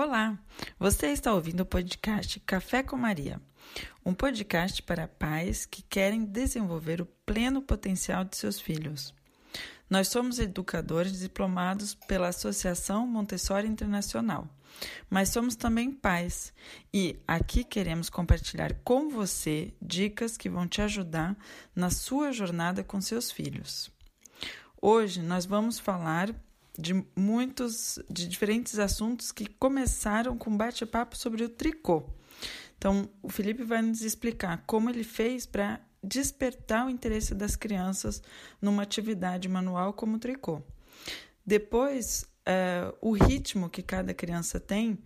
Olá, você está ouvindo o podcast Café com Maria, um podcast para pais que querem desenvolver o pleno potencial de seus filhos. Nós somos educadores diplomados pela Associação Montessori Internacional, mas somos também pais e aqui queremos compartilhar com você dicas que vão te ajudar na sua jornada com seus filhos. Hoje nós vamos falar de muitos, de diferentes assuntos que começaram com bate-papo sobre o tricô. Então, o Felipe vai nos explicar como ele fez para despertar o interesse das crianças numa atividade manual como o tricô. Depois, uh, o ritmo que cada criança tem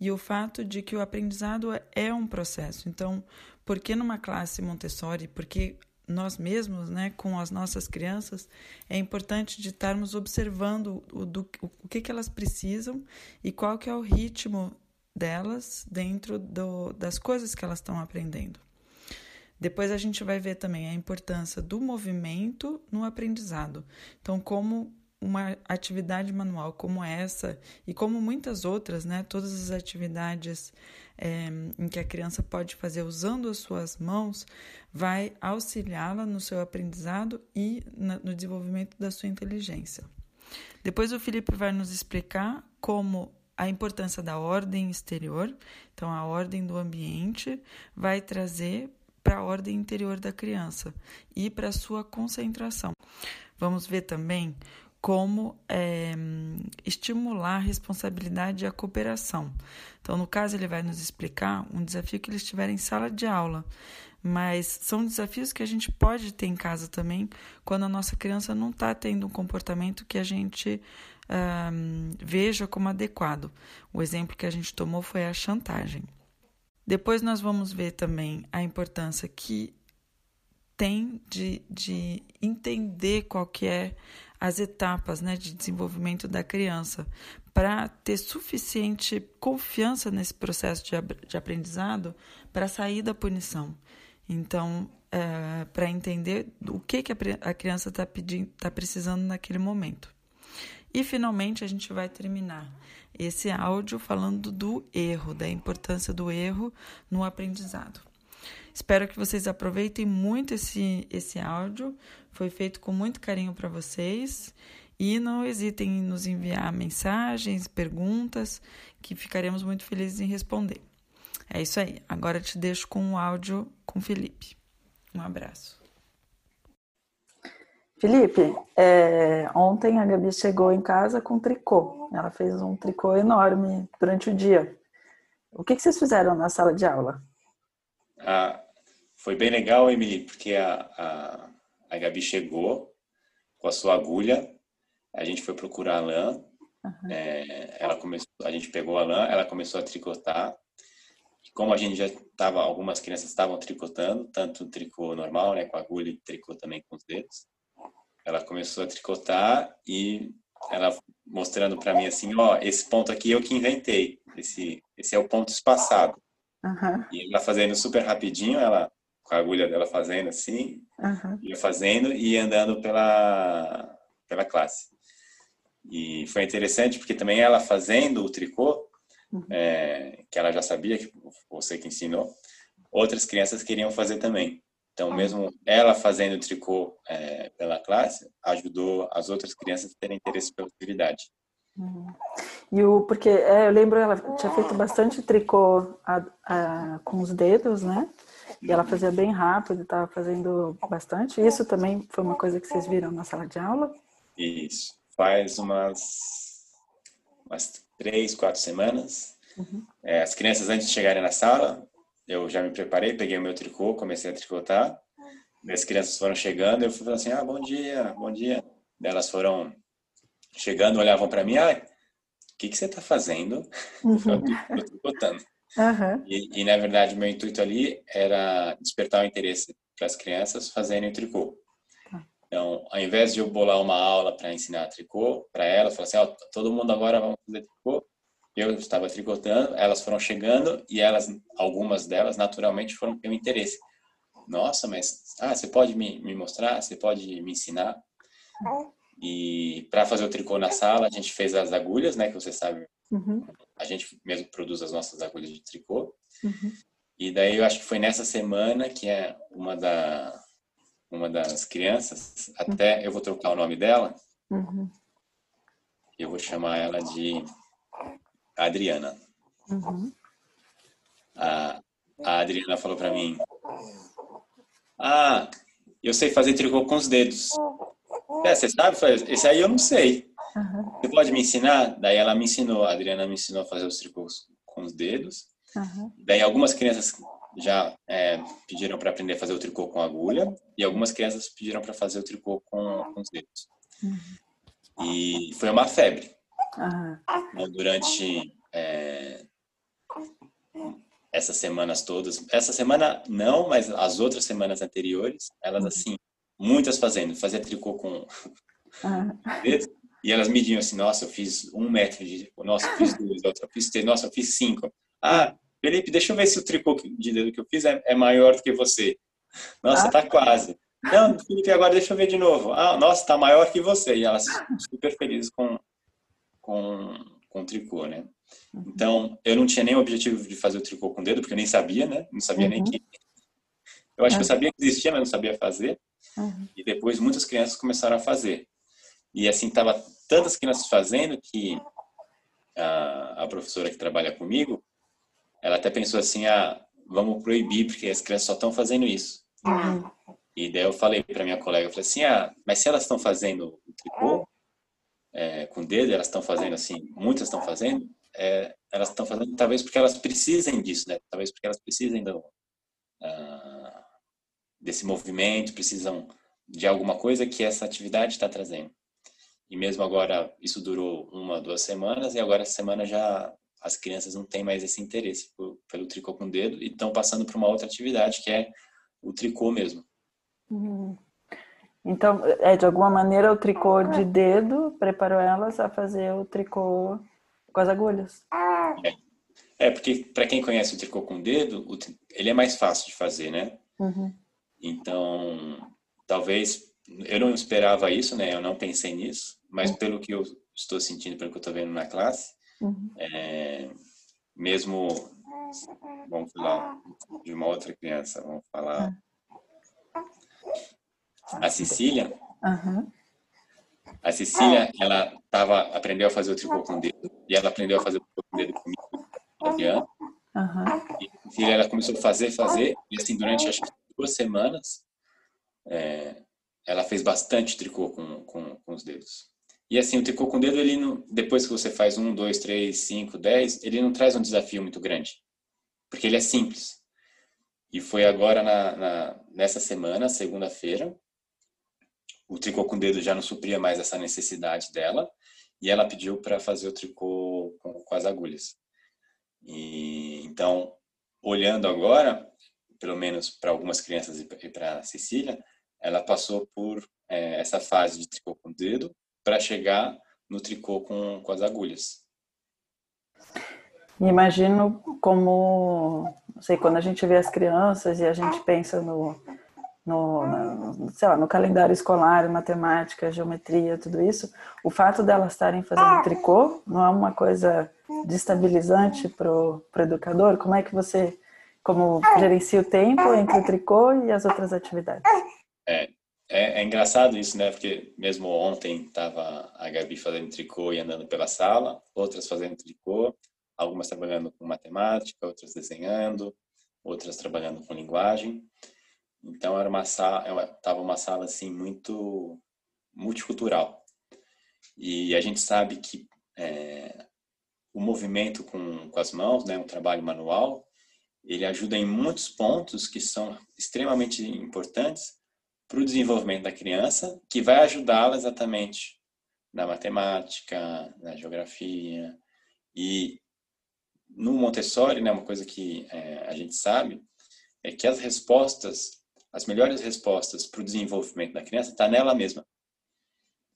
e o fato de que o aprendizado é um processo. Então, por que numa classe Montessori? Porque nós mesmos, né, com as nossas crianças, é importante de estarmos observando o, do, o que, que elas precisam e qual que é o ritmo delas dentro do, das coisas que elas estão aprendendo. Depois a gente vai ver também a importância do movimento no aprendizado. Então, como uma atividade manual como essa e como muitas outras, né, todas as atividades é, em que a criança pode fazer usando as suas mãos, vai auxiliá-la no seu aprendizado e na, no desenvolvimento da sua inteligência. Depois o Felipe vai nos explicar como a importância da ordem exterior, então a ordem do ambiente, vai trazer para a ordem interior da criança e para a sua concentração. Vamos ver também como é, estimular a responsabilidade e a cooperação. Então, no caso, ele vai nos explicar um desafio que eles tiverem em sala de aula, mas são desafios que a gente pode ter em casa também quando a nossa criança não está tendo um comportamento que a gente um, veja como adequado. O exemplo que a gente tomou foi a chantagem. Depois nós vamos ver também a importância que tem de, de entender qual que é as etapas né, de desenvolvimento da criança para ter suficiente confiança nesse processo de, de aprendizado para sair da punição. Então, é, para entender o que, que a, criança está tá precisando naquele momento. E finalmente a gente vai terminar esse áudio falando do erro, da importância do erro no aprendizado. Espero que vocês aproveitem muito esse, esse áudio. Foi feito com muito carinho para vocês. E não hesitem em nos enviar mensagens, perguntas, que ficaremos muito felizes em responder. É isso aí. Agora te deixo com o áudio com o Felipe. Um abraço. Felipe, é, ontem a Gabi chegou em casa com tricô. Ela fez um tricô enorme durante o dia. O que, que vocês fizeram na sala de aula? Ah, foi bem legal, Emily, porque a, a, a Gabi chegou com a sua agulha, a gente foi procurar a lã, uhum. é, ela começou, a gente pegou a lã, ela começou a tricotar. Como a gente já estava, algumas crianças estavam tricotando, tanto tricô normal, né, com agulha e tricô também com os dedos. Ela começou a tricotar e ela mostrando para mim assim, ó, esse ponto aqui eu que inventei, esse esse é o ponto espaçado. Uhum. E ela fazendo super rapidinho, ela com a agulha dela fazendo assim, uhum. ia fazendo e andando pela pela classe. E foi interessante porque também ela fazendo o tricô, uhum. é, que ela já sabia que você que ensinou, outras crianças queriam fazer também. Então, mesmo ela fazendo o tricô é, pela classe, ajudou as outras crianças a terem interesse pela atividade. Uhum. E o porque é, eu lembro ela tinha feito bastante tricô a, a, com os dedos, né? E ela fazia bem rápido, estava fazendo bastante. Isso também foi uma coisa que vocês viram na sala de aula? Isso. Faz umas, umas três, quatro semanas. Uhum. É, as crianças, antes de chegarem na sala, eu já me preparei, peguei o meu tricô, comecei a tricotar. As crianças foram chegando, eu fui falando assim, ah, bom dia, bom dia. Elas foram chegando, olhavam para mim, ah, o que, que você está fazendo? Uhum. eu estou tricotando. Uhum. E, e, na verdade, meu intuito ali era despertar o interesse para as crianças fazerem o tricô. Tá. Então, ao invés de eu bolar uma aula para ensinar tricô para elas, falar assim, oh, todo mundo agora vamos fazer tricô, eu estava tricotando, elas foram chegando e elas, algumas delas, naturalmente foram ter um interesse. Nossa, mas ah, você pode me, me mostrar? Você pode me ensinar? E para fazer o tricô na sala, a gente fez as agulhas, né, que você sabe Uhum. A gente mesmo produz as nossas agulhas de tricô. Uhum. E daí eu acho que foi nessa semana que é uma da uma das crianças, até eu vou trocar o nome dela. Uhum. Eu vou chamar ela de Adriana. Uhum. A, a Adriana falou para mim: Ah, eu sei fazer tricô com os dedos. É, você sabe? Esse aí eu não sei. Uhum. Você pode me ensinar? Daí ela me ensinou, a Adriana me ensinou a fazer os tricôs com os dedos. Uhum. Daí algumas crianças já é, pediram para aprender a fazer o tricô com agulha e algumas crianças pediram para fazer o tricô com, com os dedos. Uhum. E foi uma febre. Então, durante é, essas semanas todas, essa semana não, mas as outras semanas anteriores, elas uhum. assim, muitas fazendo, fazia tricô com dedos e elas mediam assim, nossa, eu fiz um metro de, nossa, eu fiz dois, outra, eu fiz três, nossa, eu fiz cinco. Ah, Felipe, deixa eu ver se o tricô de dedo que eu fiz é, é maior do que você. Nossa, ah. tá quase. Não, Felipe, agora deixa eu ver de novo. Ah, nossa, tá maior que você. E elas super felizes com, com, com o tricô, né? Então, eu não tinha nem o objetivo de fazer o tricô com o dedo, porque eu nem sabia, né? Não sabia uhum. nem que. Eu acho que eu sabia que existia, mas não sabia fazer. Uhum. E depois muitas crianças começaram a fazer. E assim, tava tantas crianças fazendo que a, a professora que trabalha comigo, ela até pensou assim, ah, vamos proibir, porque as crianças só estão fazendo isso. Uhum. E daí eu falei para minha colega, eu falei assim, ah, mas se elas estão fazendo o tricô é, com o dedo, elas estão fazendo assim, muitas estão fazendo, é, elas estão fazendo talvez porque elas precisem disso, né? Talvez porque elas precisem do, uh, desse movimento, precisam de alguma coisa que essa atividade está trazendo. E mesmo agora, isso durou uma, duas semanas, e agora essa semana já as crianças não têm mais esse interesse por, pelo tricô com o dedo e estão passando para uma outra atividade que é o tricô mesmo. Uhum. Então, é de alguma maneira o tricô de dedo preparou elas a fazer o tricô com as agulhas. É, é porque para quem conhece o tricô com o dedo, o, ele é mais fácil de fazer, né? Uhum. Então, talvez eu não esperava isso, né? Eu não pensei nisso, mas uhum. pelo que eu estou sentindo, pelo que eu estou vendo na classe, Uhum. É, mesmo, vamos falar de uma outra criança, vamos falar a Cecília. Uhum. A Cecília, ela tava, aprendeu a fazer o tricô com o dedo e ela aprendeu a fazer o tricô com o dedo comigo, Adriana. Uhum. E a Cecília, ela começou a fazer, fazer e assim durante acho que duas semanas é, ela fez bastante tricô com, com, com os dedos. E assim, o tricô com o dedo, ele não, depois que você faz um, dois, três, cinco, dez, ele não traz um desafio muito grande, porque ele é simples. E foi agora na, na nessa semana, segunda-feira, o tricô com o dedo já não supria mais essa necessidade dela, e ela pediu para fazer o tricô com, com as agulhas. E então, olhando agora, pelo menos para algumas crianças e para Cecília, ela passou por é, essa fase de tricô com o dedo, para chegar no tricô com, com as agulhas. Imagino como, não sei, quando a gente vê as crianças e a gente pensa no, no, no, sei lá, no calendário escolar, matemática, geometria, tudo isso, o fato delas estarem fazendo tricô não é uma coisa destabilizante para o educador? Como é que você, como gerencia o tempo entre o tricô e as outras atividades? É, é, é, engraçado isso, né? Porque mesmo ontem estava a Gabi fazendo tricô e andando pela sala, outras fazendo tricô, algumas trabalhando com matemática, outras desenhando, outras trabalhando com linguagem. Então era uma sala, tava uma sala assim muito multicultural. E a gente sabe que é, o movimento com, com as mãos, né, um trabalho manual, ele ajuda em muitos pontos que são extremamente importantes para o desenvolvimento da criança, que vai ajudá-la exatamente na matemática, na geografia. E no Montessori, né, uma coisa que é, a gente sabe é que as respostas, as melhores respostas para o desenvolvimento da criança está nela mesma.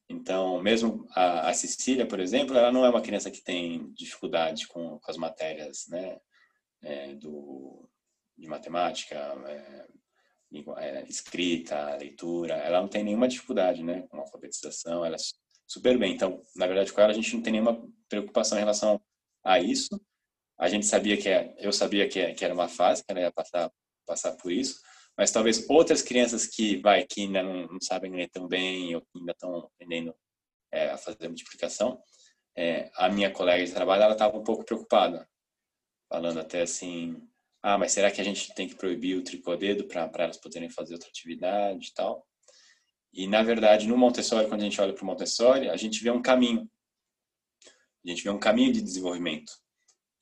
Então, mesmo a, a, Cecília, por exemplo, ela não é uma criança que tem dificuldade com, com as matérias né, é, do, de matemática, é, é, escrita, leitura, ela não tem nenhuma dificuldade, né, com alfabetização, ela é super bem. Então, na verdade, com ela a gente não tem nenhuma preocupação em relação a isso. A gente sabia que é, eu sabia que, que era uma fase, que ela ia passar passar por isso, mas talvez outras crianças que vai que ainda não, não sabem ler tão bem ou que ainda estão aprendendo é, a fazer multiplicação, é, a minha colega de trabalho ela estava um pouco preocupada, falando até assim, ah, mas será que a gente tem que proibir o tricô-dedo para elas poderem fazer outra atividade e tal? E, na verdade, no Montessori, quando a gente olha para o Montessori, a gente vê um caminho. A gente vê um caminho de desenvolvimento.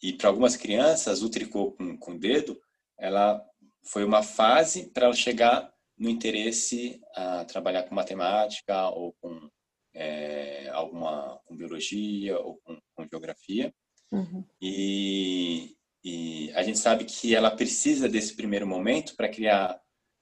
E, para algumas crianças, o tricô com, com o dedo, ela foi uma fase para ela chegar no interesse a trabalhar com matemática ou com é, alguma com biologia ou com, com geografia. Uhum. E, e a gente sabe que ela precisa desse primeiro momento para criar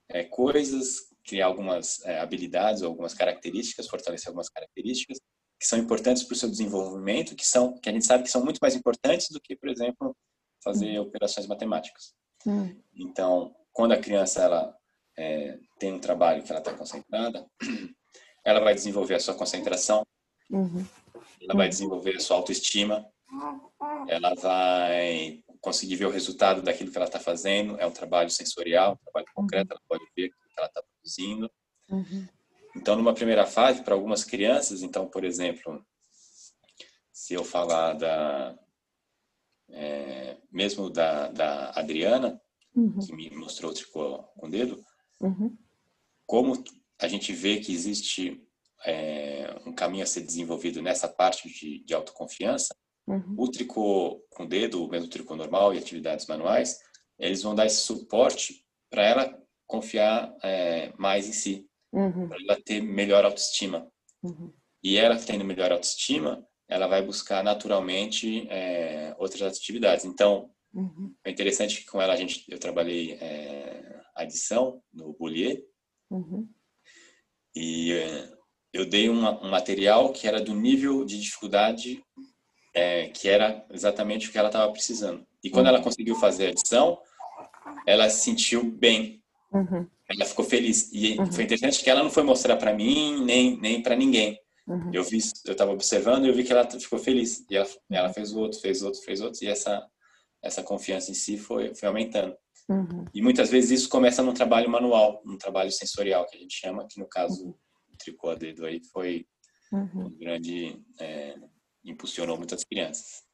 é, coisas criar algumas é, habilidades algumas características, fortalecer algumas características que são importantes para o seu desenvolvimento, que são que a gente sabe que são muito mais importantes do que, por exemplo, fazer hum. operações matemáticas. Hum. Então, quando a criança ela é, tem um trabalho que ela está concentrada, ela vai desenvolver a sua concentração, uhum. ela vai desenvolver a sua autoestima, ela vai conseguir ver o resultado daquilo que ela está fazendo. É um trabalho sensorial, um trabalho concreto, ela pode ver ela está produzindo. Uhum. Então, numa primeira fase, para algumas crianças, então, por exemplo, se eu falar da é, mesmo da, da Adriana, uhum. que me mostrou o tricô com o dedo, uhum. como a gente vê que existe é, um caminho a ser desenvolvido nessa parte de, de autoconfiança, uhum. o tricô com o dedo, o mesmo tricô normal e atividades manuais, eles vão dar esse suporte para ela confiar é, mais em si, uhum. para ela ter melhor autoestima. Uhum. E ela tendo melhor autoestima, ela vai buscar naturalmente é, outras atividades. Então, uhum. é interessante que com ela a gente, eu trabalhei é, adição no Boulier uhum. e é, eu dei uma, um material que era do nível de dificuldade é, que era exatamente o que ela estava precisando. E quando uhum. ela conseguiu fazer a adição, ela se sentiu bem Uhum. Ela ficou feliz. E uhum. foi interessante que ela não foi mostrar para mim nem, nem para ninguém. Uhum. Eu vi, eu estava observando e eu vi que ela ficou feliz. E ela, ela fez o outro, fez outro, fez outro. E essa, essa confiança em si foi, foi aumentando. Uhum. E muitas vezes isso começa num trabalho manual, num trabalho sensorial, que a gente chama, que no caso uhum. o tricô a dedo aí foi uhum. um grande. É, impulsionou muitas crianças.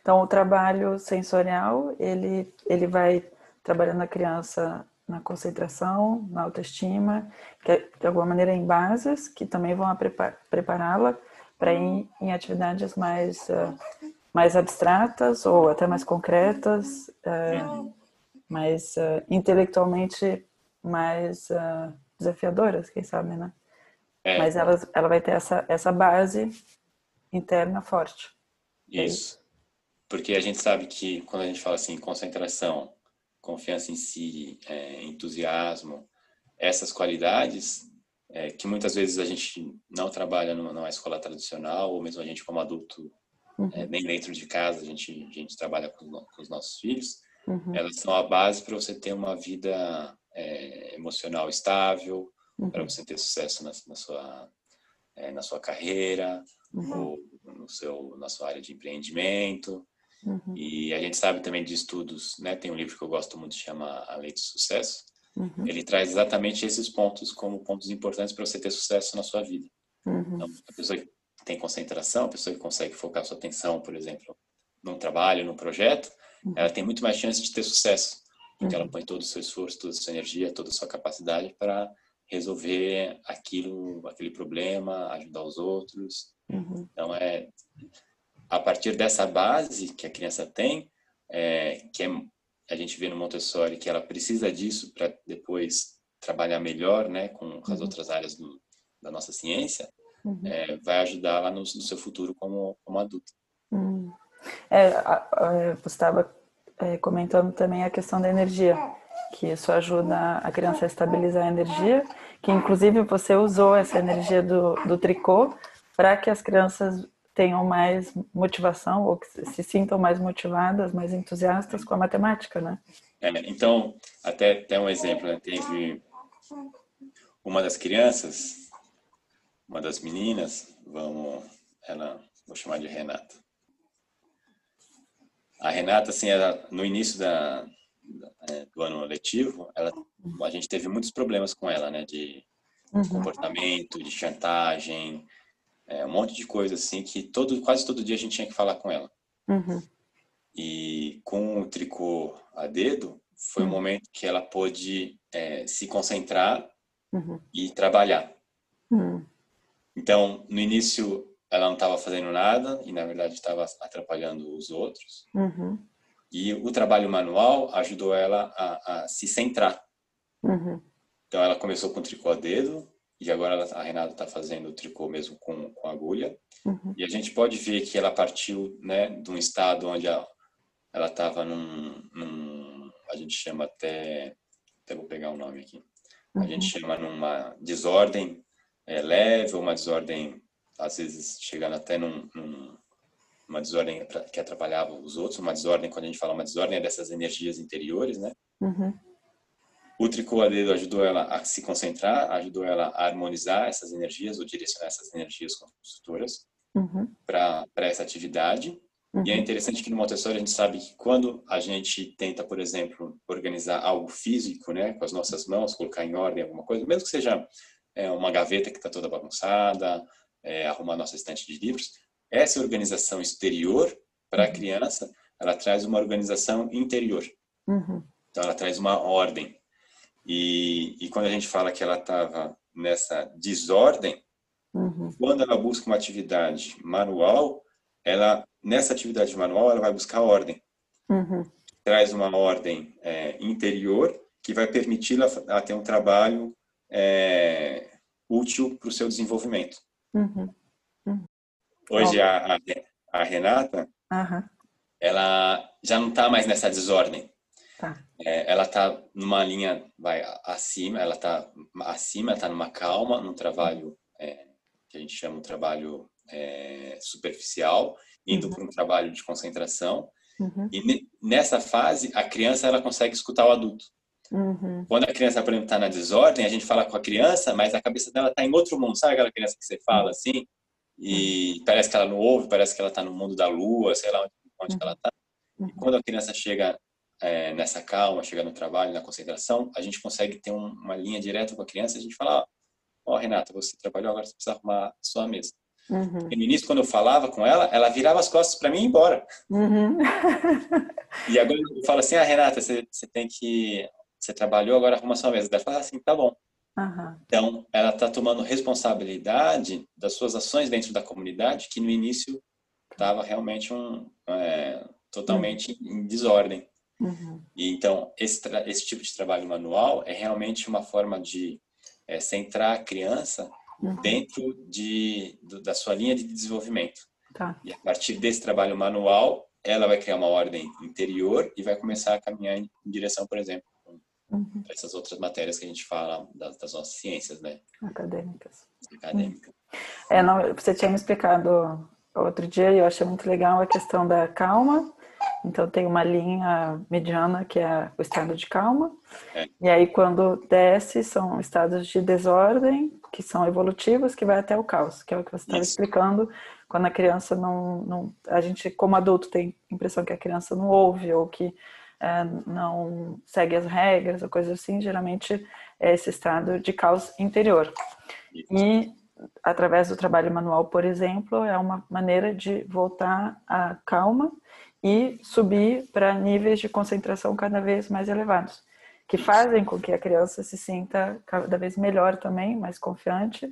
Então, o trabalho sensorial, ele, ele vai trabalhando a criança na concentração, na autoestima, que é, de alguma maneira em bases que também vão prepará-la para ir em atividades mais uh, mais abstratas ou até mais concretas, uh, mais uh, intelectualmente mais desafiadoras, quem sabe, né? É. Mas ela, ela vai ter essa, essa base interna forte. Isso. Porque a gente sabe que quando a gente fala assim, concentração, confiança em si, é, entusiasmo, essas qualidades é, que muitas vezes a gente não trabalha numa, numa escola tradicional ou mesmo a gente como adulto uhum. é, nem dentro de casa a gente a gente trabalha com, com os nossos filhos uhum. elas são a base para você ter uma vida é, emocional estável uhum. para você ter sucesso na, na sua é, na sua carreira uhum. ou no seu na sua área de empreendimento Uhum. E a gente sabe também de estudos, né? Tem um livro que eu gosto muito, chama A Lei do Sucesso. Uhum. Ele traz exatamente esses pontos como pontos importantes para você ter sucesso na sua vida. Uhum. Então, a pessoa que tem concentração, a pessoa que consegue focar sua atenção, por exemplo, num trabalho, num projeto, uhum. ela tem muito mais chance de ter sucesso, porque ela uhum. põe todo o seu esforço, toda a sua energia, toda a sua capacidade para resolver aquilo, aquele problema, ajudar os outros. Uhum. Então é a partir dessa base que a criança tem, é, que é, a gente vê no Montessori que ela precisa disso para depois trabalhar melhor, né, com as uhum. outras áreas do, da nossa ciência, uhum. é, vai ajudá-la no, no, seu futuro como, como adulta. Uhum. É, a, a, você estava é, comentando também a questão da energia, que isso ajuda a criança a estabilizar a energia, que inclusive você usou essa energia do, do tricô para que as crianças tenham mais motivação ou que se sintam mais motivadas, mais entusiastas com a matemática, né? É, então, até, até um exemplo, né? teve uma das crianças, uma das meninas, vamos, ela, vou chamar de Renata. A Renata, assim, ela, no início da, é, do ano letivo, ela, a gente teve muitos problemas com ela, né? De uhum. comportamento, de chantagem, é, um monte de coisa assim que todo, quase todo dia a gente tinha que falar com ela. Uhum. E com o tricô a dedo, foi uhum. um momento que ela pôde é, se concentrar uhum. e trabalhar. Uhum. Então, no início, ela não estava fazendo nada e, na verdade, estava atrapalhando os outros. E o trabalho manual ajudou ela a, a se centrar. Uhum. Então, ela começou com tricô a dedo e agora ela, a Renata está fazendo o tricô mesmo com, com agulha. Uhum. E a gente pode ver que ela partiu né, de um estado onde ela estava num, num, a gente chama até, até vou pegar o um nome aqui, a uhum. gente chama numa desordem é, leve ou uma desordem, às vezes chegando até num, num, uma desordem que atrapalhava os outros, uma desordem, quando a gente fala uma desordem, é dessas energias interiores, né? Uhum. O tricô a dedo ajudou ela a se concentrar, ajudou ela a harmonizar essas energias, ou direcionar essas energias construtoras uhum. para essa atividade. Uhum. E é uhum. interessante que no Montessori a gente sabe que quando a gente tenta, por exemplo, organizar algo físico, né, com as nossas mãos, colocar em ordem alguma coisa, mesmo que seja é, uma gaveta que está toda bagunçada, é, arrumar nossa estante de livros, essa organização exterior para a uhum. criança, ela traz uma organização interior. Uhum. Então ela traz uma ordem. E, e quando a gente fala que ela estava nessa desordem, uhum. quando ela busca uma atividade manual, ela nessa atividade manual ela vai buscar ordem. Uhum. Traz uma ordem é, interior que vai permitir ela ter um trabalho é, útil para o seu desenvolvimento. Uhum. Hoje a, a, Renata, ela já não está mais nessa desordem. Tá. É, ela está numa linha vai acima, ela está acima, está numa calma, num trabalho é, que a gente chama um trabalho é, superficial, indo uhum. para um trabalho de concentração. Uhum. E nessa fase, a criança ela consegue escutar o adulto. Uhum. Quando a criança, por exemplo, está na desordem, a gente fala com a criança, mas a cabeça dela está em outro mundo. Sabe aquela criança que você fala assim? E parece que ela não ouve, parece que ela está no mundo da lua, sei lá onde, onde ela está. Uhum. Quando a criança chega é, nessa calma, chega no trabalho, na concentração, a gente consegue ter um, uma linha direta com a criança. A gente fala: Ó, oh, Renata, você trabalhou, agora você precisa arrumar a sua mesa. Uhum. no início, quando eu falava com ela, ela virava as costas para mim e ir embora. Uhum. e agora eu falo assim: Ah, Renata, você, você tem que. Você trabalhou, agora arruma a sua mesa. Ela fala assim: tá bom. Uhum. Então, ela está tomando responsabilidade das suas ações dentro da comunidade, que no início estava realmente um, é, totalmente uhum. em desordem. Uhum. E então, esse, esse tipo de trabalho manual é realmente uma forma de é, centrar a criança uhum. dentro de, do, da sua linha de desenvolvimento. Tá. E a partir desse trabalho manual, ela vai criar uma ordem interior e vai começar a caminhar em, em direção, por exemplo, uhum. essas outras matérias que a gente fala das, das nossas ciências, né? Acadêmicas. Acadêmicas. É, não, você tinha me explicado outro dia e eu achei muito legal a questão da calma então tem uma linha mediana que é o estado de calma. É. E aí quando desce são estados de desordem, que são evolutivos, que vai até o caos, que é o que você estava explicando, quando a criança não, não, A gente, como adulto, tem a impressão que a criança não ouve ou que não segue as regras ou coisas assim, geralmente é esse estado de caos interior. E através do trabalho manual, por exemplo, é uma maneira de voltar à calma e subir para níveis de concentração cada vez mais elevados, que fazem com que a criança se sinta cada vez melhor também, mais confiante,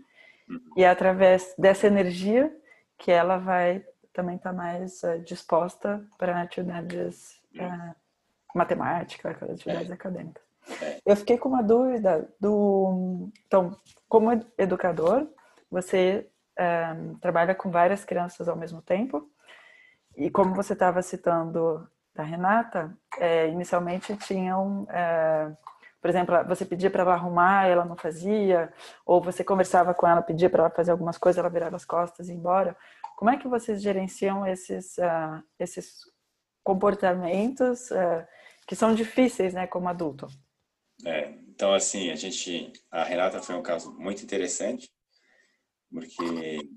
e é através dessa energia que ela vai também estar tá mais uh, disposta para atividades uh, matemáticas, atividades é. acadêmicas. É. Eu fiquei com uma dúvida do, então, como educador, você uh, trabalha com várias crianças ao mesmo tempo e como você estava citando da Renata, é, inicialmente tinham, é, por exemplo, você pedia para ela arrumar, ela não fazia, ou você conversava com ela, pedia para ela fazer algumas coisas, ela virava as costas e ia embora. Como é que vocês gerenciam esses, uh, esses comportamentos uh, que são difíceis, né, como adulto? É, então, assim, a gente, a Renata foi um caso muito interessante, porque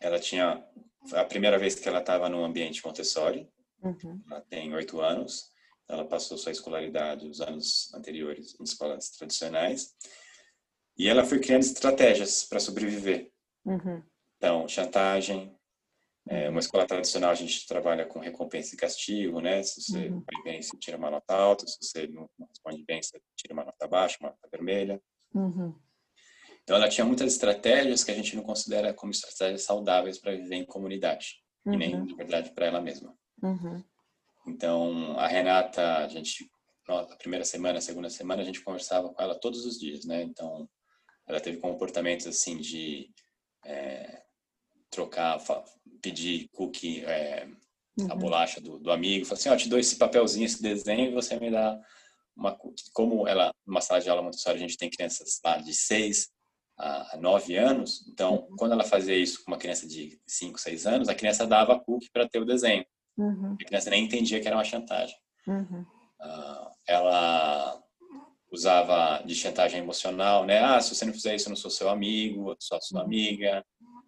ela tinha a primeira vez que ela estava num ambiente Montessori, Uhum. Ela tem oito anos. Ela passou sua escolaridade os anos anteriores em escolas tradicionais. E ela foi criando estratégias para sobreviver. Uhum. Então, chantagem. É, uma escola tradicional a gente trabalha com recompensa e castigo, né? Se você uhum. vai bem, você tira uma nota alta. Se você não responde bem, você tira uma nota baixa, uma nota vermelha. Uhum. Então, ela tinha muitas estratégias que a gente não considera como estratégias saudáveis para viver em comunidade. E nem, uhum. na verdade, para ela mesma. Uhum. Então, a Renata, a gente, a primeira semana, a segunda semana, a gente conversava com ela todos os dias, né? Então, ela teve comportamentos assim de é, trocar, pedir cookie, é, uhum. a bolacha do, do amigo, falar assim, ó, oh, te dou esse papelzinho, esse desenho e você me dá uma cookie. Como ela, numa sala de aula Montessori, a gente tem crianças lá de seis a nove anos, então, uhum. quando ela fazia isso com uma criança de cinco, seis anos, a criança dava cookie para ter o desenho. Uhum. A criança nem entendia que era uma chantagem. Uh, ela usava de chantagem emocional, né? Ah, se você não fizer isso, eu não sou seu amigo, eu sou sua uhum. amiga.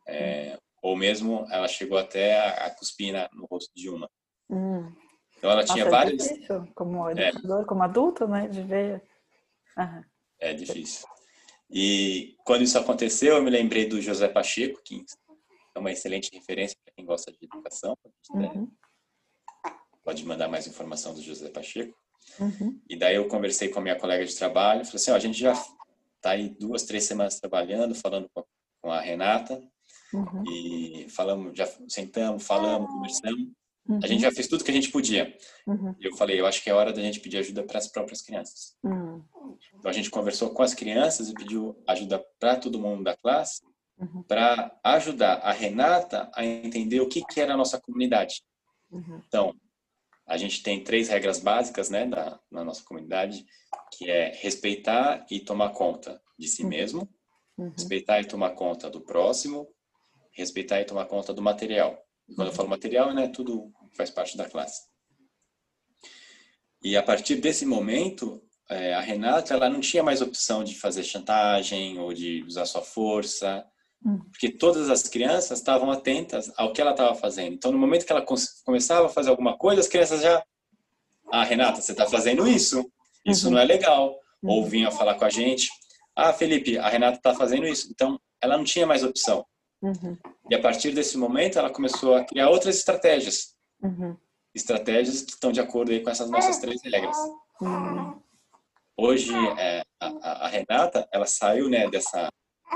É, ou mesmo ela chegou até a, a cuspir na, no rosto de uma. Uhum. Então ela Nossa, tinha é várias. Difícil, como educador, é. como adulto, né? De ver. Uhum. É difícil. E quando isso aconteceu, eu me lembrei do José Pacheco, que é uma excelente referência para quem gosta de educação. Uhum pode mandar mais informação do José Pacheco. Uhum. E daí eu conversei com a minha colega de trabalho, falei assim, ó, a gente já está aí duas, três semanas trabalhando, falando com a Renata, uhum. e falamos, já sentamos, falamos, conversamos. Uhum. A gente já fez tudo que a gente podia. Uhum. E eu falei, eu acho que é hora da gente pedir ajuda para as próprias crianças. Uhum. Então a gente conversou com as crianças e pediu ajuda para todo mundo da classe, uhum. para ajudar a Renata a entender o que, que era a nossa comunidade. Uhum. Então, a gente tem três regras básicas, né, da, na nossa comunidade, que é respeitar e tomar conta de si uhum. mesmo, uhum. respeitar e tomar conta do próximo, respeitar e tomar conta do material. E quando eu falo material, né, tudo faz parte da classe. E a partir desse momento, é, a Renata, ela não tinha mais opção de fazer chantagem ou de usar sua força, Hum. Porque todas as crianças estavam atentas ao que ela estava fazendo. Então, no momento que ela começava a fazer alguma coisa, as crianças já. Ah, Renata, você está fazendo isso? Isso uhum. não é legal. Uhum. Ou vinha falar com a gente. Ah, Felipe, a Renata está fazendo isso. Então, ela não tinha mais opção. Uhum. E a partir desse momento, ela começou a criar outras estratégias. Uhum. Estratégias que estão de acordo aí com essas nossas três regras. Uhum. Hoje, é, a, a, Renata, ela saiu né, dessa,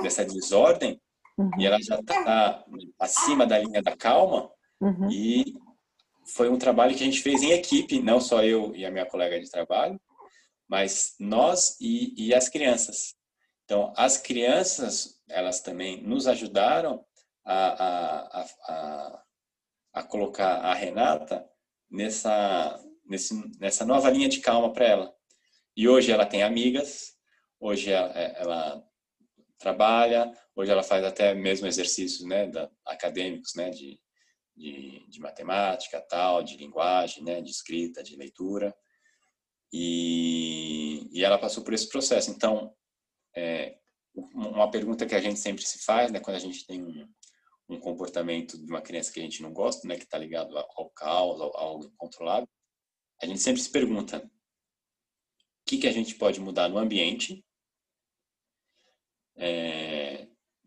dessa desordem Uhum. E ela já está acima da linha da calma. Uhum. E foi um trabalho que a gente fez em equipe, não só eu e a minha colega de trabalho, mas nós e, e as crianças. Então, as crianças, elas também nos ajudaram a, a, a, a colocar a Renata nessa, nesse, nessa nova linha de calma para ela. E hoje ela tem amigas, hoje ela, ela trabalha, Hoje ela faz até mesmo exercícios né, da, acadêmicos, né, de, de, de, matemática, tal, de linguagem, né, de escrita, de leitura. E, e ela passou por esse processo. Então, é, uma pergunta que a gente sempre se faz, né, quando a gente tem um, um comportamento de uma criança que a gente não gosta, né, que está ligado ao caos, ao, algo incontrolável, a gente sempre se pergunta o que, que a gente pode mudar no ambiente é,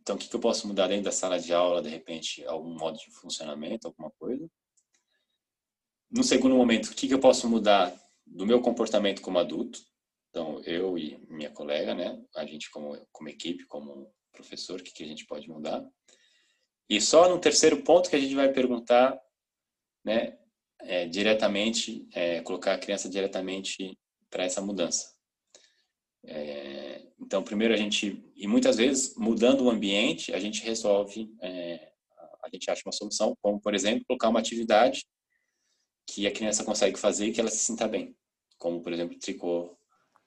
então, o que, que eu posso mudar dentro da sala de aula, de repente, algum modo de funcionamento, alguma coisa? No segundo momento, o que, que eu posso mudar do meu comportamento como adulto? Então, eu e minha colega, né? A gente como, como equipe, como professor, o que, que a gente pode mudar? E só no terceiro ponto que a gente vai perguntar, né? É, diretamente, é, colocar a criança diretamente para essa mudança. É, então, primeiro a gente, e muitas vezes, mudando o ambiente, a gente resolve, é, a gente acha uma solução, como, por exemplo, colocar uma atividade que a criança consegue fazer e que ela se sinta bem, como, por exemplo, tricô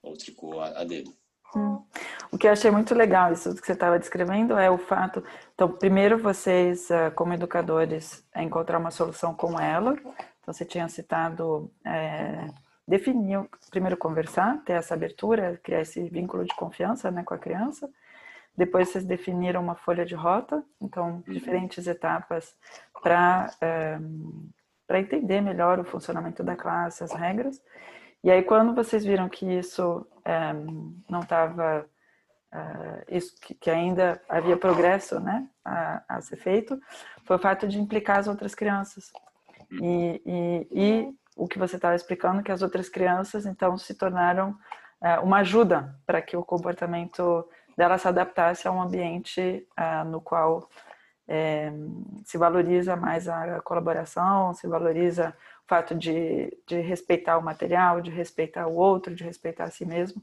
ou tricô a, a dedo. Hum. O que eu achei muito legal, isso que você estava descrevendo, é o fato. Então, primeiro vocês, ah, como educadores, é encontrar uma solução com ela. Então, você tinha citado é, definir, primeiro conversar, ter essa abertura, criar esse vínculo de confiança né, com a criança. Depois vocês definiram uma folha de rota, então uhum. diferentes etapas para é, para entender melhor o funcionamento da classe, as regras. E aí, quando vocês viram que isso é, não estava, é, isso que, que, ainda havia progresso, né, a, a, ser feito, foi o fato de implicar as outras crianças. E, e, e o que você estava explicando, que as outras crianças, então, se tornaram é, uma ajuda para que o comportamento dela se adaptasse a um ambiente no qual é, se valoriza mais a colaboração, se valoriza o fato de, de respeitar o material, de respeitar o outro, de respeitar a si mesmo.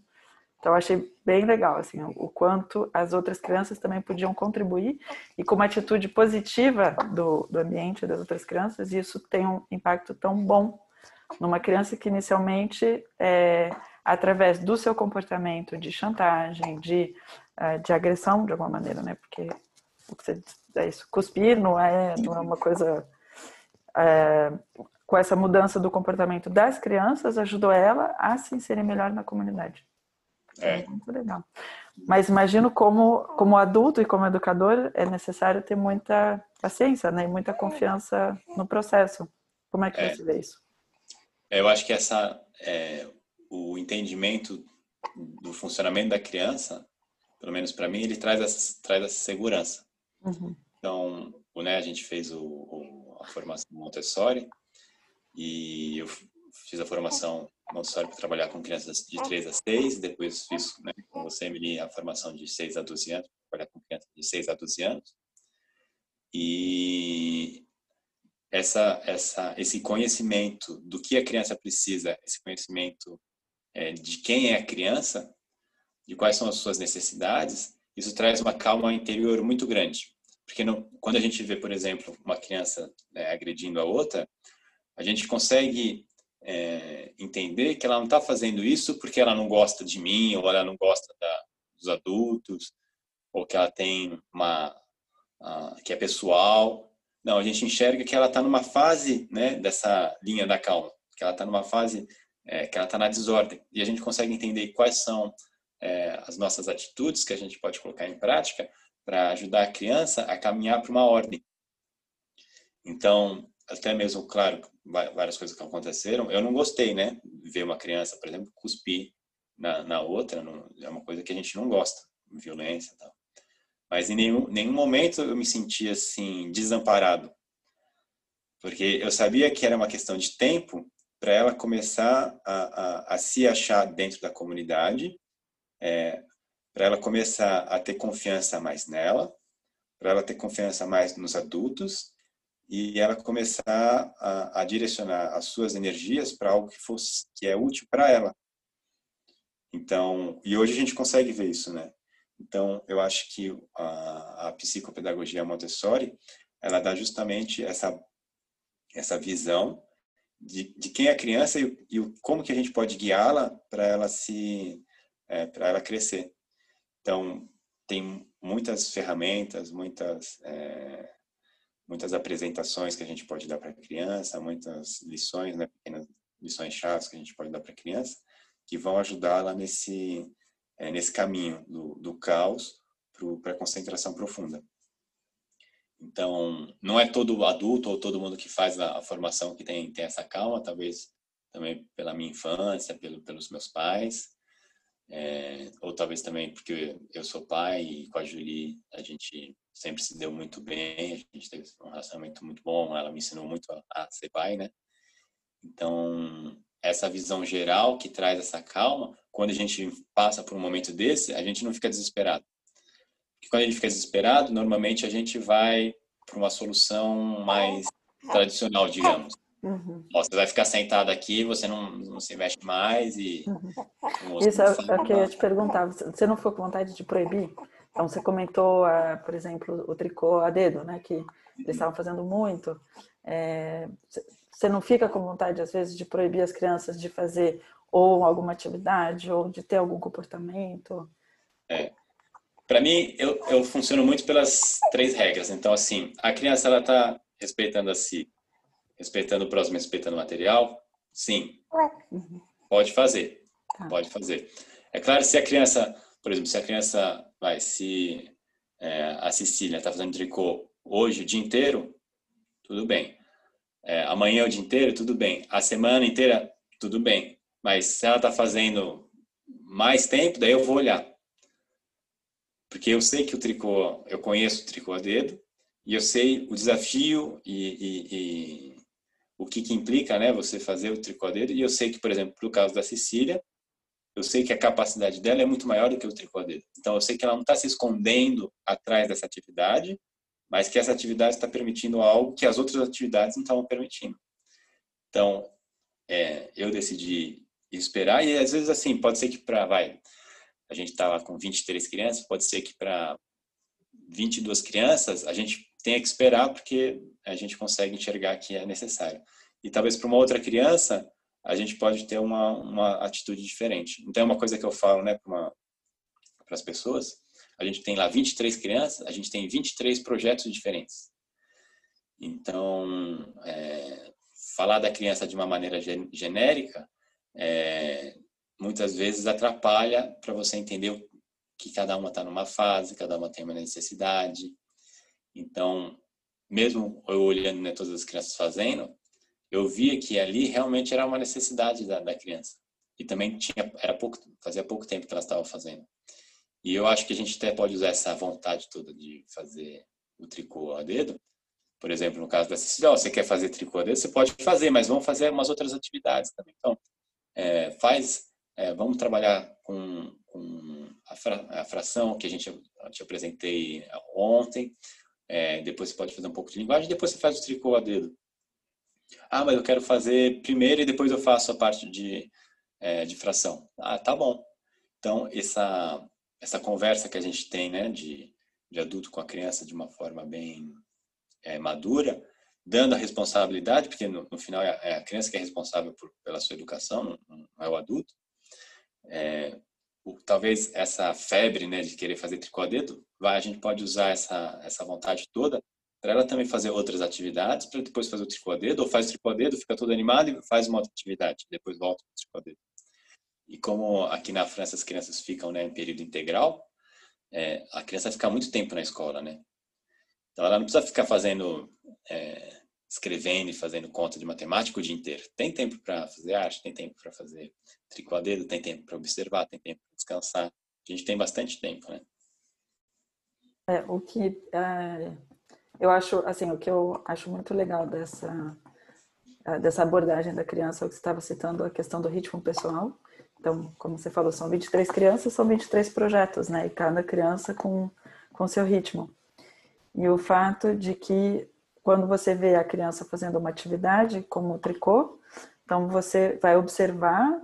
Então, achei bem legal, assim, o quanto as outras crianças também podiam contribuir e com uma atitude positiva do, do ambiente das outras crianças, isso tem um impacto tão bom numa criança que inicialmente, é, através do seu comportamento de chantagem, de, é, de agressão, de alguma maneira, né, porque o que você é isso, cuspir não é, não é uma coisa. É, com essa mudança do comportamento das crianças, ajudou ela a se inserir melhor na comunidade. É. é. Muito legal. Mas imagino como, como adulto e como educador, é necessário ter muita paciência né, e muita confiança no processo. Como é que é. você vê isso? Eu acho que essa, é, o entendimento do funcionamento da criança, pelo menos para mim, ele traz essa, traz essa segurança. Uhum. Então, né, a gente fez o, o, a formação Montessori e eu fiz a formação Montessori para trabalhar com crianças de 3 a 6, depois fiz né, com você, Emily, a formação de 6 a 12 anos, trabalhar com crianças de 6 a 12 anos. E essa, essa, esse conhecimento do que a criança precisa, esse conhecimento é, de quem é a criança, de quais são as suas necessidades, isso traz uma calma interior muito grande. Porque quando a gente vê, por exemplo, uma criança né, agredindo a outra, a gente consegue é, entender que ela não está fazendo isso porque ela não gosta de mim, ou ela não gosta da, dos adultos, ou que ela tem uma. que é pessoal. Não, a gente enxerga que ela está numa fase né, dessa linha da calma, que ela está numa fase é, que ela está na desordem. E a gente consegue entender quais são é, as nossas atitudes que a gente pode colocar em prática para ajudar a criança a caminhar para uma ordem. Então, até mesmo, claro, várias coisas que aconteceram, eu não gostei, né? Ver uma criança, por exemplo, cuspir na, na outra, não, é uma coisa que a gente não gosta, violência e tal. Mas em nenhum, nenhum momento eu me senti assim, desamparado. Porque eu sabia que era uma questão de tempo para ela começar a, a, a, se achar dentro da comunidade é, para ela começar a ter confiança mais nela, para ela ter confiança mais nos adultos e ela começar a, a direcionar as suas energias para algo que fosse que é útil para ela. Então, e hoje a gente consegue ver isso, né? Então, eu acho que a, a psicopedagogia Montessori, ela dá justamente essa essa visão de, de quem é a criança e, e como que a gente pode guiá-la para ela se é, para ela crescer. Então, tem muitas ferramentas, muitas, é, muitas apresentações que a gente pode dar para a criança, muitas lições, né, pequenas lições chaves que a gente pode dar para a criança, que vão ajudá-la nesse, é, nesse caminho do, do caos para a concentração profunda. Então, não é todo adulto ou todo mundo que faz a, a formação que tem, tem essa calma, talvez também pela minha infância, pelo, pelos meus pais, é, ou talvez também porque eu sou pai e com a Julie a gente sempre se deu muito bem, a gente teve um relacionamento muito bom, ela me ensinou muito a, a ser pai, né? Então, essa visão geral que traz essa calma, quando a gente passa por um momento desse, a gente não fica desesperado. Porque quando a gente fica desesperado, normalmente a gente vai para uma solução mais tradicional, digamos. Uhum. Você vai ficar sentado aqui, você não, não se investe mais e. Uhum. Isso é, o que eu ia te perguntar. Você não ficou com vontade de proibir? Então, você comentou, uh, por exemplo, o tricô a dedo, né? Que eles estavam fazendo muito. É, você não fica com vontade, às vezes, de proibir as crianças de fazer ou alguma atividade ou de ter algum comportamento? É. Para mim, eu, eu funciono muito pelas três regras. Então, assim, a criança ela está respeitando a si, respeitando o próximo, respeitando o material? Sim. Pode fazer. Tá. Pode fazer. É claro, se a criança, por exemplo, se a criança vai, se é, a Cecília está fazendo tricô hoje o dia inteiro, tudo bem. é, amanhã o dia inteiro, tudo bem. A semana inteira, tudo bem. Mas se ela está fazendo mais tempo, daí eu vou olhar. Porque eu sei que o tricô, eu conheço o tricô a dedo, e eu sei o desafio e, e, e o que, que, implica né, você fazer o dedo. E eu sei que, por exemplo, no caso da Cecília, eu sei que a capacidade dela é muito maior do que o dedo. Então, eu sei que ela não está se escondendo atrás dessa atividade, mas que essa atividade está permitindo algo que as outras atividades não estavam permitindo. Então, é, eu decidi esperar e às vezes assim, pode ser que para vai, a gente estava com 23 crianças, pode ser que para 22 crianças a gente tenha que esperar porque a gente consegue enxergar que é necessário. E talvez para uma outra criança a gente pode ter uma, uma atitude diferente. Então é uma coisa que eu falo, né, para as pessoas, a gente tem lá 23 crianças, a gente tem 23 projetos diferentes. Então, é, falar da criança de uma maneira genérica é, muitas vezes atrapalha para você entender que cada uma está numa fase, cada uma tem uma necessidade. Então, mesmo eu olhando né, todas as crianças fazendo, eu via que ali realmente era uma necessidade da, da criança. E também tinha, era pouco, fazia pouco tempo que elas estavam fazendo. E eu acho que a gente até pode usar essa vontade toda de fazer o tricô a dedo. Por exemplo, no caso da Cecília, você quer fazer tricô a dedo, você pode fazer, mas vamos fazer umas outras atividades também. Então, é, faz, é, vamos trabalhar com, com a, fra, a, fração que a gente eu te apresentei ontem. É, depois você pode fazer um pouco de linguagem, depois você faz o tricô a dedo. Ah, mas eu quero fazer primeiro e depois eu faço a parte de, é, de fração. Ah, tá bom. Então, essa, essa conversa que a gente tem, né, de, de adulto com a criança de uma forma bem é, madura, dando a responsabilidade, porque no, no final é, é a criança que é responsável por, pela sua educação, não, não é o adulto. É, talvez essa febre, né, de querer fazer tricô a dedo, vai, a gente pode usar essa, essa vontade toda para ela também fazer outras atividades, para depois fazer o tricô a dedo, ou faz o tricô a dedo, fica todo animado e faz uma outra atividade, depois volta para o tricô a dedo. E como aqui na França as crianças ficam né, em período integral, é, a criança vai ficar muito tempo na escola, né? Então ela não precisa ficar fazendo, é, escrevendo e fazendo conta de matemática o dia inteiro. Tem tempo para fazer arte, tem tempo para fazer tricô a dedo, tem tempo para observar, tem tempo para descansar. A gente tem bastante tempo, né? É, o que é, eu acho, assim, o que eu acho muito legal dessa dessa abordagem da criança, o que estava citando, a questão do ritmo pessoal, então, como você falou, são 23 crianças, são 23 projetos, né? E cada criança com, com seu ritmo. E o fato de que quando você vê a criança fazendo uma atividade como o tricô, então você vai observar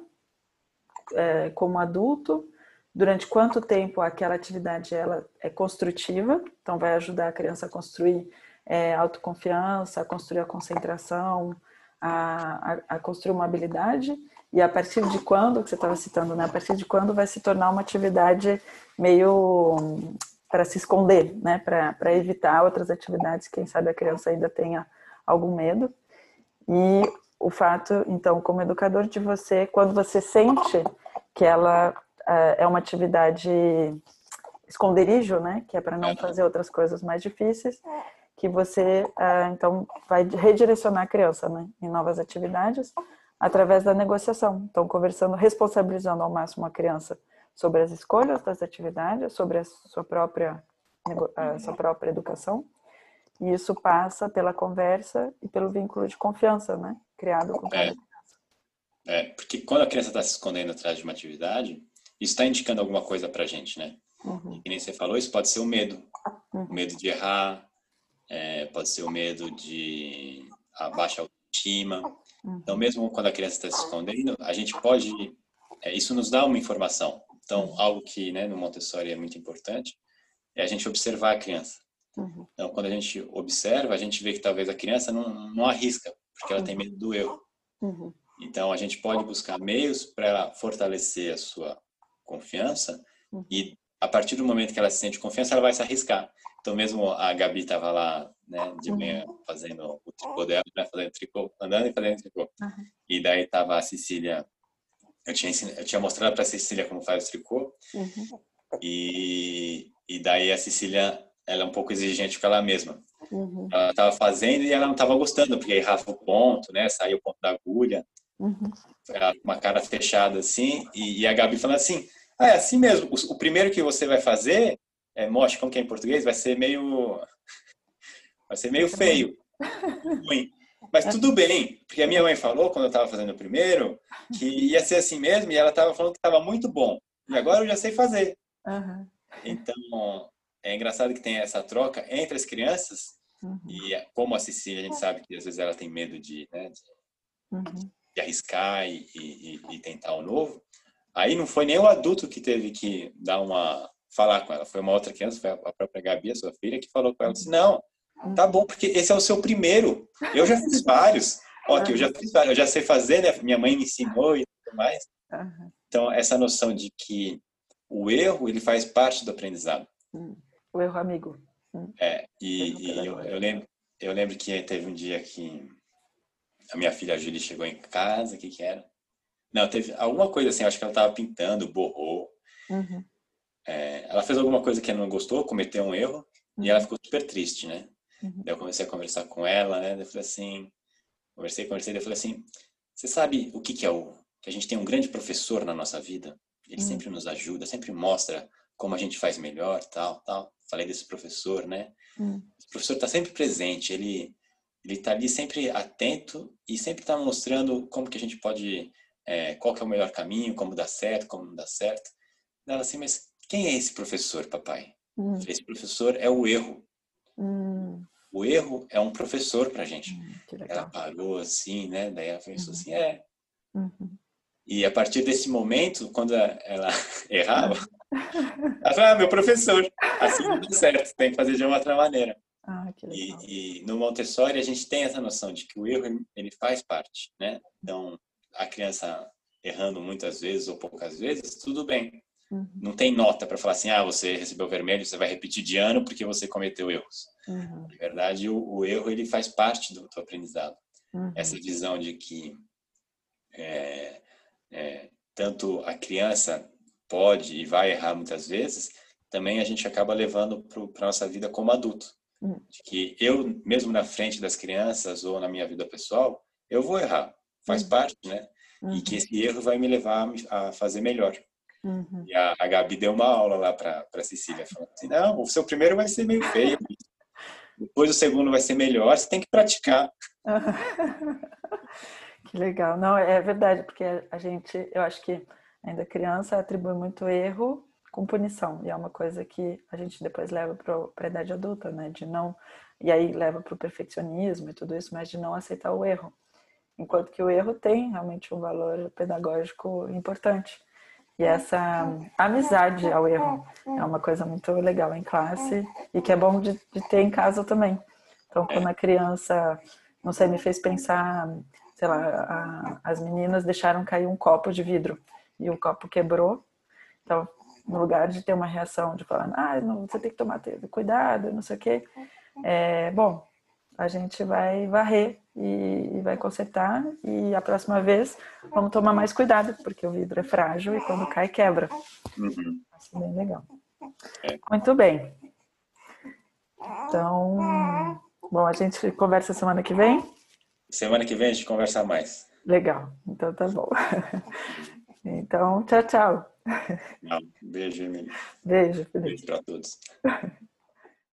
é, como adulto durante quanto tempo aquela atividade ela é construtiva, então vai ajudar a criança a construir é, autoconfiança, a construir a concentração, a, a, a construir uma habilidade e a partir de quando, que você estava citando, né? A partir de quando vai se tornar uma atividade meio para se esconder, né? Para evitar outras atividades, quem sabe a criança ainda tenha algum medo. E o fato, então, como educador, de você, quando você sente que ela uh, é uma atividade esconderijo, né? Que é para não fazer outras coisas mais difíceis, que você, uh, então, vai redirecionar a criança, né? Em novas atividades através da negociação. Então, conversando, responsabilizando ao máximo a criança sobre as escolhas das atividades, sobre a sua própria, a sua própria educação. E isso passa pela conversa e pelo vínculo de confiança, né? Criado com cada é. criança. É, porque quando a criança está se escondendo atrás de uma atividade, isso está indicando alguma coisa para a gente, né? Uhum. E nem você falou, isso pode ser o medo. Uhum. O medo de errar, é, pode ser o medo de a baixa autoestima, então, mesmo quando a criança está se escondendo, a gente pode. É, isso nos dá uma informação. Então, algo que né, no Montessori é muito importante é a gente observar a criança. Uhum. Então, quando a gente observa, a gente vê que talvez a criança não, não arrisca, porque ela tem medo do erro. Uhum. Então, a gente pode buscar meios para fortalecer a sua confiança uhum. e, a partir do momento que ela se sente confiança, ela vai se arriscar. Então, mesmo a Gabi estava lá né, de manhã uhum. fazendo o tricô dela, né, fazendo tricô, andando e fazendo tricô. Uhum. E daí tava a Cecília, eu tinha, eu tinha mostrado para a Cecília como faz o tricô. Uhum. E, e daí a Cecília ela é um pouco exigente com ela mesma. Uhum. Ela estava fazendo e ela não estava gostando, porque errava o ponto, né? Saía o ponto da agulha. Uhum. Uma cara fechada assim. E, e, a Gabi falando assim: ah, é assim mesmo. O, o, primeiro que você vai fazer, é, mostre como que é em português, vai ser meio. Vai ser meio feio. Ruim. Mas tudo bem, porque a minha mãe falou, quando eu estava fazendo o primeiro, que ia ser assim mesmo, e ela estava falando que estava muito bom. E agora eu já sei fazer. Uhum. Então, é engraçado que tem essa troca entre as crianças, uhum. e como a Cecília, a gente sabe que às vezes ela tem medo de, né, de, uhum. de arriscar e, e, e, tentar o novo. Aí não foi nem o adulto que teve que dar uma falar com ela, foi uma outra criança, foi a própria Gabi, a sua filha, que falou com ela, disse, não, Tá bom, porque esse é o seu primeiro. Eu já fiz vários. Ó, que eu já fiz vários, eu já sei fazer, né? Minha mãe me ensinou e tudo mais. Então, essa noção de que o erro, ele faz parte do aprendizado. Hum, o erro amigo. Hum. É, e, e eu, eu, lembro, eu lembro que teve um dia que a minha filha Julie chegou em casa, o que que era? Não, teve alguma coisa assim, acho que ela estava pintando, borrou. Uhum. É, ela fez alguma coisa que ela não gostou, cometeu um erro, uhum. e ela ficou super triste, né? Uhum. Daí eu comecei a conversar com ela, né? Eu falei assim, conversei, conversei, daí eu falei assim, você sabe o que que é o que a gente tem um grande professor na nossa vida? Ele uhum. sempre nos ajuda, sempre mostra como a gente faz melhor, tal, tal. Falei desse professor, né? Uhum. O professor está sempre presente, ele ele está ali sempre atento e sempre está mostrando como que a gente pode, é, qual que é o melhor caminho, como dá certo, como não dá certo. Ela assim, mas quem é esse professor, papai? Hum. Esse professor é o erro. Hum. O erro é um professor pra gente. Hum, ela parou assim, né? Daí ela pensou uhum. assim, é. Uhum. E a partir desse momento, quando ela errava, ela falou, ah, meu professor, assim não dá certo, tem que fazer de uma outra maneira. Ah, e, e, no Montessori a gente tem essa noção de que o erro ele faz parte, né? Então a criança errando muitas vezes ou poucas vezes, tudo bem. Uhum. Não tem nota para falar assim, ah, você recebeu vermelho, você vai repetir de ano porque você cometeu erros. Uhum. Na verdade, o, o, erro ele faz parte do, do aprendizado. Uhum. Essa visão de que é, é, tanto a criança pode e vai errar muitas vezes, também a gente acaba levando para nossa vida como adulto. Uhum. De que eu, mesmo na frente das crianças ou na minha vida pessoal, eu vou errar. Faz uhum. parte, né? E que uhum. esse erro vai me levar a fazer melhor. Uhum. E a, a Gabi deu uma aula lá para Cecília, falando assim, não, o seu primeiro vai ser meio feio, depois o segundo vai ser melhor, você tem que praticar. que legal. Não, é verdade, porque a gente, eu acho que ainda criança atribui muito erro com punição, e é uma coisa que a gente depois leva para a idade adulta, né, de não, e aí leva para o perfeccionismo e tudo isso, mas de não aceitar o erro. Enquanto que o erro tem realmente um valor pedagógico importante. E essa amizade ao erro é uma coisa muito legal em classe e que é bom de, de ter em casa também. Então, quando a criança, não sei, me fez pensar, sei lá, a, as meninas deixaram cair um copo de vidro e o copo quebrou. Então, no lugar de ter uma reação de falar, ah, não, você tem que tomar cuidado, não sei o quê, é, bom, a gente vai varrer e, vai consertar e a próxima vez vamos tomar mais cuidado, porque o vidro é frágil e quando cai quebra. Uhum. Isso é bem legal. É. Muito bem. Então, bom, a gente conversa semana que vem? Semana que vem a gente conversa mais. Legal, então tá bom. Então, tchau, tchau. Não, beijo, Emílio. Beijo, Felipe. Beijo para todos.